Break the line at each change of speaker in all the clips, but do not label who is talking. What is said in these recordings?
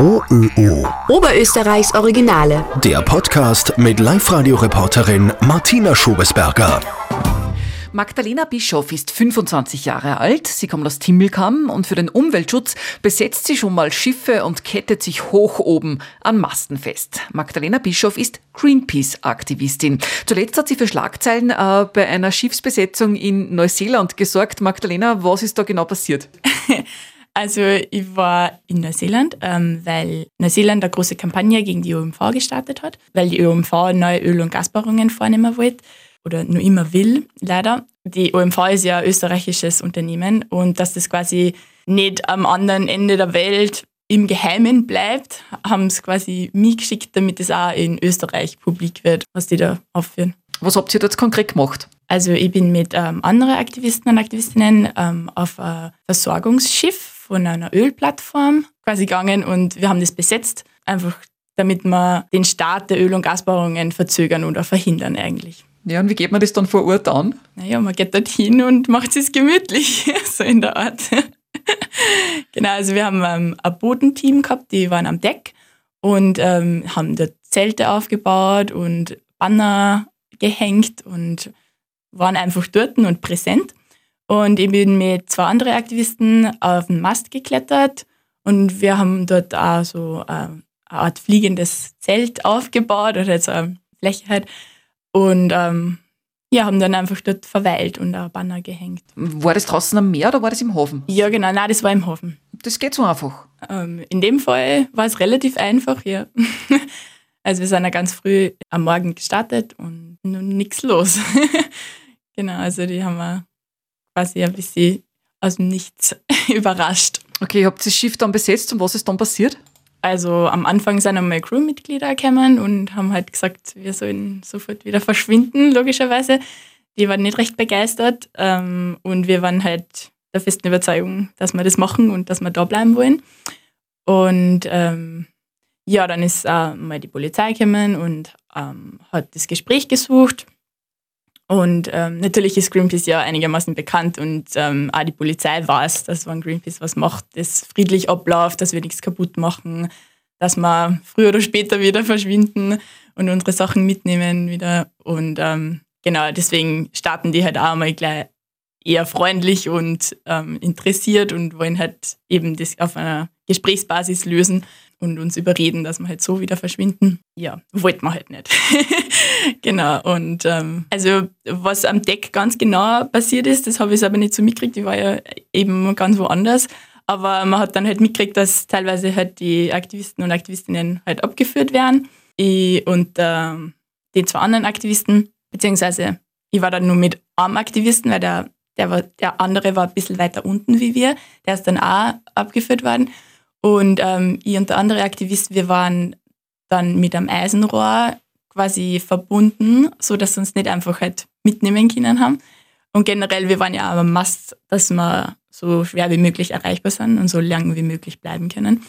OÖO.
Oberösterreichs Originale.
Der Podcast mit Live-Radio-Reporterin Martina Schobesberger.
Magdalena Bischoff ist 25 Jahre alt. Sie kommt aus Timmelkamm und für den Umweltschutz besetzt sie schon mal Schiffe und kettet sich hoch oben an Masten fest. Magdalena Bischoff ist Greenpeace-Aktivistin. Zuletzt hat sie für Schlagzeilen äh, bei einer Schiffsbesetzung in Neuseeland gesorgt. Magdalena, was ist da genau passiert?
Also ich war in Neuseeland, ähm, weil Neuseeland eine große Kampagne gegen die OMV gestartet hat, weil die OMV neue Öl- und Gasbohrungen vornehmen wollte oder nur immer will, leider. Die OMV ist ja ein österreichisches Unternehmen und dass das quasi nicht am anderen Ende der Welt im Geheimen bleibt, haben sie quasi mich geschickt, damit es auch in Österreich publik wird, was die da aufführen.
Was habt ihr jetzt konkret gemacht?
Also ich bin mit ähm, anderen Aktivisten und Aktivistinnen ähm, auf ein Versorgungsschiff von einer Ölplattform quasi gegangen und wir haben das besetzt, einfach damit wir den Start der Öl- und Gasbohrungen verzögern oder verhindern eigentlich.
Ja, und wie geht man das dann vor Ort an?
Naja, man geht dorthin und macht es gemütlich, so in der Art. genau, also wir haben ähm, ein Bodenteam gehabt, die waren am Deck und ähm, haben dort Zelte aufgebaut und Banner gehängt und waren einfach dort und präsent. Und ich bin mit zwei anderen Aktivisten auf den Mast geklettert und wir haben dort auch so äh, eine Art fliegendes Zelt aufgebaut oder jetzt eine Fläche halt. Und ähm, ja, haben dann einfach dort verweilt und ein Banner gehängt.
War das draußen am Meer oder war das im Hafen?
Ja, genau, nein, das war im Hafen.
Das geht so einfach.
Ähm, in dem Fall war es relativ einfach, ja. also wir sind ja ganz früh am Morgen gestartet und nun nichts los. genau, also die haben wir quasi ein bisschen aus dem Nichts überrascht.
Okay, ihr habt das Schiff dann besetzt und was ist dann passiert?
Also am Anfang sind einmal Crewmitglieder gekommen und haben halt gesagt, wir sollen sofort wieder verschwinden, logischerweise. Die waren nicht recht begeistert ähm, und wir waren halt der festen Überzeugung, dass wir das machen und dass wir da bleiben wollen. Und ähm, ja, dann ist äh, mal die Polizei gekommen und ähm, hat das Gespräch gesucht und ähm, natürlich ist Greenpeace ja einigermaßen bekannt und ähm, auch die Polizei weiß, dass wenn Greenpeace was macht, das friedlich abläuft, dass wir nichts kaputt machen, dass wir früher oder später wieder verschwinden und unsere Sachen mitnehmen wieder. Und ähm, genau, deswegen starten die halt auch mal gleich eher freundlich und ähm, interessiert und wollen halt eben das auf einer Gesprächsbasis lösen und uns überreden, dass wir halt so wieder verschwinden. Ja, wollten wir halt nicht. genau. Und ähm, also was am Deck ganz genau passiert ist, das habe ich aber nicht so mitgekriegt. Ich war ja eben ganz woanders. Aber man hat dann halt mitgekriegt, dass teilweise halt die Aktivisten und Aktivistinnen halt abgeführt werden. Ich und ähm, die zwei anderen Aktivisten, beziehungsweise ich war dann nur mit einem Aktivisten, weil der, der, war, der andere war ein bisschen weiter unten wie wir. Der ist dann auch abgeführt worden. Und ähm, ich und der andere Aktivist, wir waren dann mit einem Eisenrohr quasi verbunden, so dass wir uns nicht einfach halt mitnehmen können haben. Und generell, wir waren ja am Mast, dass wir so schwer wie möglich erreichbar sind und so lang wie möglich bleiben können.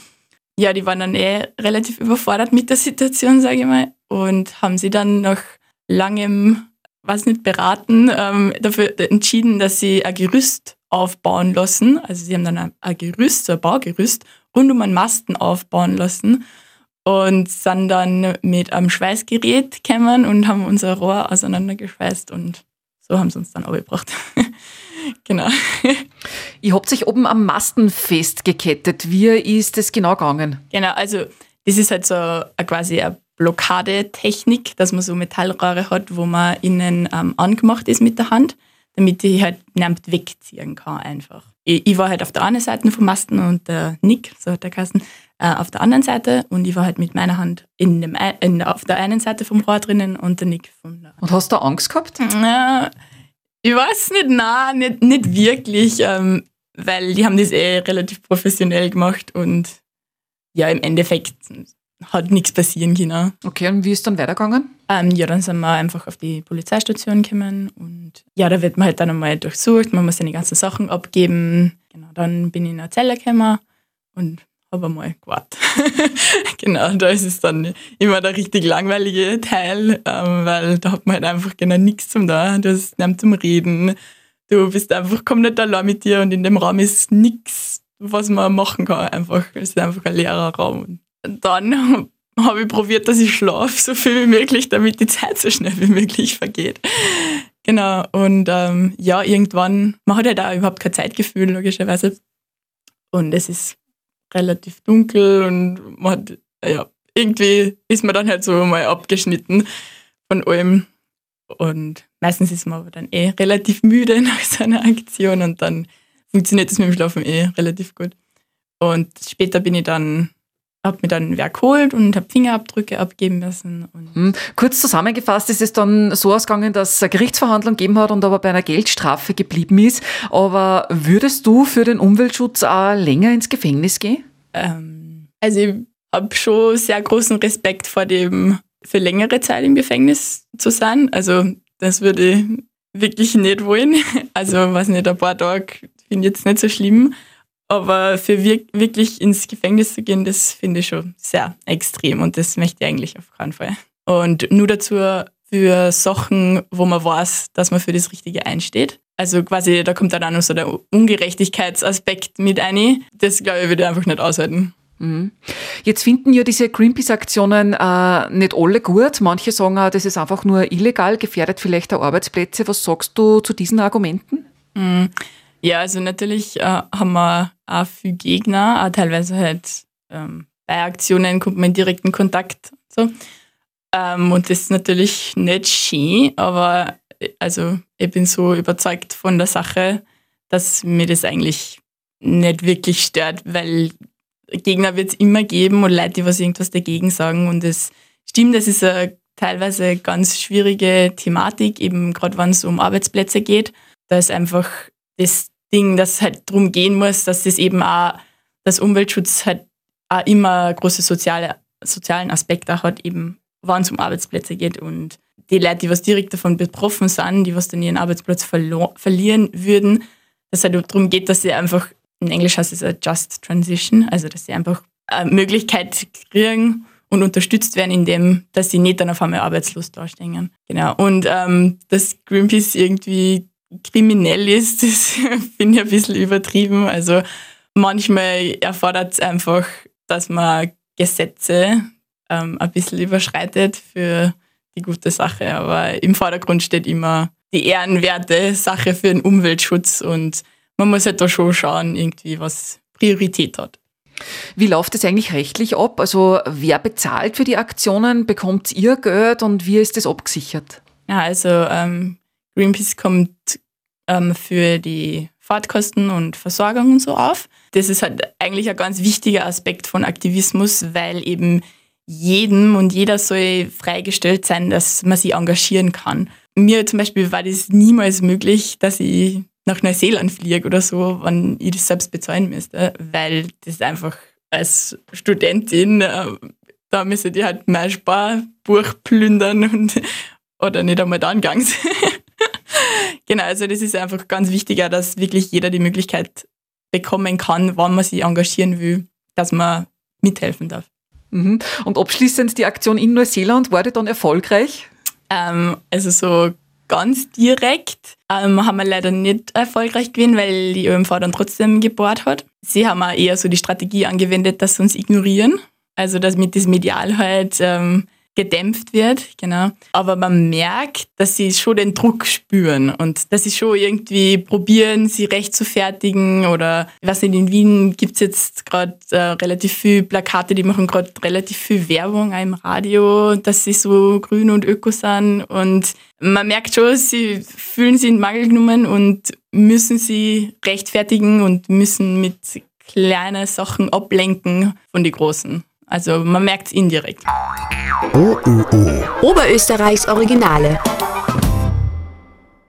Ja, die waren dann eh relativ überfordert mit der Situation, sage ich mal, und haben sie dann nach langem, was nicht beraten, ähm, dafür entschieden, dass sie ein Gerüst aufbauen lassen. Also sie haben dann ein, Gerüst, so ein Baugerüst rund um einen Masten aufbauen lassen und sind dann mit einem Schweißgerät gekommen und haben unser Rohr auseinandergeschweißt und so haben sie uns dann abgebracht. genau.
Ihr habt sich oben am Masten festgekettet. Wie ist das genau gegangen?
Genau, also das ist halt so eine, quasi eine Blockadetechnik, dass man so Metallrohre hat, wo man innen ähm, angemacht ist mit der Hand, damit die halt nicht wegziehen kann einfach ich, ich, war halt auf der einen Seite vom Masten und der Nick, so hat der Kasten, äh, auf der anderen Seite und ich war halt mit meiner Hand in dem, in, auf der einen Seite vom Rohr drinnen und der Nick von der
Und hast du Angst gehabt?
Ja, ich weiß nicht, nein, nicht, nicht wirklich, ähm, weil die haben das eh relativ professionell gemacht und ja, im Endeffekt hat nichts passieren können.
Okay, und wie ist dann weitergegangen?
Ähm, ja, dann sind wir einfach auf die Polizeistation gekommen und ja, da wird man halt dann einmal durchsucht, man muss seine ganzen Sachen abgeben. Genau, dann bin ich in eine Zelle gekommen und habe einmal gewartet. genau, da ist es dann immer der richtig langweilige Teil, ähm, weil da hat man halt einfach genau nichts zum da, du hast nichts zum Reden. Du bist einfach komplett allein mit dir und in dem Raum ist nichts was man machen kann. Einfach. Es ist einfach ein leerer Raum. Und dann habe ich probiert, dass ich schlafe, so viel wie möglich, damit die Zeit so schnell wie möglich vergeht. Genau. Und ähm, ja, irgendwann, man hat halt auch überhaupt kein Zeitgefühl, logischerweise. Und es ist relativ dunkel und man hat, ja, irgendwie ist man dann halt so mal abgeschnitten von allem. Und meistens ist man aber dann eh relativ müde nach so einer Aktion und dann funktioniert es mit dem Schlafen eh relativ gut. Und später bin ich dann habe mir dann wer geholt und habe Fingerabdrücke abgeben müssen.
Hm. Kurz zusammengefasst ist es dann so ausgegangen, dass es eine Gerichtsverhandlung gegeben hat und aber bei einer Geldstrafe geblieben ist. Aber würdest du für den Umweltschutz auch länger ins Gefängnis gehen?
Ähm, also ich habe schon sehr großen Respekt vor dem, für längere Zeit im Gefängnis zu sein. Also das würde ich wirklich nicht wollen. Also was nicht, ein paar Tage finde ich jetzt nicht so schlimm. Aber für wirklich ins Gefängnis zu gehen, das finde ich schon sehr extrem und das möchte ich eigentlich auf keinen Fall. Und nur dazu für Sachen, wo man weiß, dass man für das Richtige einsteht. Also quasi, da kommt dann auch noch so der Ungerechtigkeitsaspekt mit ein. Das, glaube ich, würde ich einfach nicht aushalten.
Mhm. Jetzt finden ja diese Greenpeace-Aktionen äh, nicht alle gut. Manche sagen auch, das ist einfach nur illegal, gefährdet vielleicht auch Arbeitsplätze. Was sagst du zu diesen Argumenten?
Mhm. Ja, also natürlich äh, haben wir auch viele Gegner, auch teilweise halt ähm, bei Aktionen kommt man in direkten Kontakt. So. Ähm, und das ist natürlich nicht schön, aber äh, also ich bin so überzeugt von der Sache, dass mir das eigentlich nicht wirklich stört, weil Gegner wird es immer geben und Leute, die was irgendwas dagegen sagen. Und es stimmt, das ist eine teilweise ganz schwierige Thematik, eben gerade wenn es um Arbeitsplätze geht. Da ist einfach das Ding, dass es halt darum gehen muss, dass das eben auch, dass Umweltschutz halt auch immer große soziale, sozialen Aspekte hat, eben wenn es um Arbeitsplätze geht und die Leute, die was direkt davon betroffen sind, die was dann ihren Arbeitsplatz verlieren würden, dass es halt darum geht, dass sie einfach, in Englisch heißt es a Just Transition, also dass sie einfach eine Möglichkeit kriegen und unterstützt werden, indem dass sie nicht dann auf einmal arbeitslos dastehen. Genau. Und ähm, dass Greenpeace irgendwie kriminell ist, das finde ich ein bisschen übertrieben. Also manchmal erfordert es einfach, dass man Gesetze ähm, ein bisschen überschreitet für die gute Sache. Aber im Vordergrund steht immer die ehrenwerte Sache für den Umweltschutz und man muss halt da schon schauen, irgendwie, was Priorität hat.
Wie läuft es eigentlich rechtlich ab? Also wer bezahlt für die Aktionen? Bekommt ihr Geld und wie ist das abgesichert?
Ja, also ähm, Greenpeace kommt ähm, für die Fahrtkosten und Versorgung und so auf. Das ist halt eigentlich ein ganz wichtiger Aspekt von Aktivismus, weil eben jedem und jeder soll freigestellt sein, dass man sich engagieren kann. Mir zum Beispiel war das niemals möglich, dass ich nach Neuseeland fliege oder so, wenn ich das selbst bezahlen müsste, weil das einfach als Studentin, äh, da müsste ich halt mein Sparbuch plündern und, oder nicht einmal dann gegangen genau, also das ist einfach ganz wichtig, dass wirklich jeder die Möglichkeit bekommen kann, wann man sich engagieren will, dass man mithelfen darf.
Mhm. Und abschließend die Aktion in Neuseeland, war die dann erfolgreich?
Ähm, also so ganz direkt ähm, haben wir leider nicht erfolgreich gewesen, weil die ÖMV dann trotzdem gebohrt hat. Sie haben auch eher so die Strategie angewendet, dass sie uns ignorieren. Also dass mit das Medial halt ähm, gedämpft wird, genau. Aber man merkt, dass sie schon den Druck spüren und dass sie schon irgendwie probieren, sie recht zu fertigen oder weiß nicht, in Wien gibt es jetzt gerade äh, relativ viel Plakate, die machen gerade relativ viel Werbung im Radio, dass sie so grün und öko sind und man merkt schon, sie fühlen sich in Mangel genommen und müssen sie rechtfertigen und müssen mit kleinen Sachen ablenken von den großen. Also man merkt es indirekt.
OÖO.
Oberösterreichs Originale.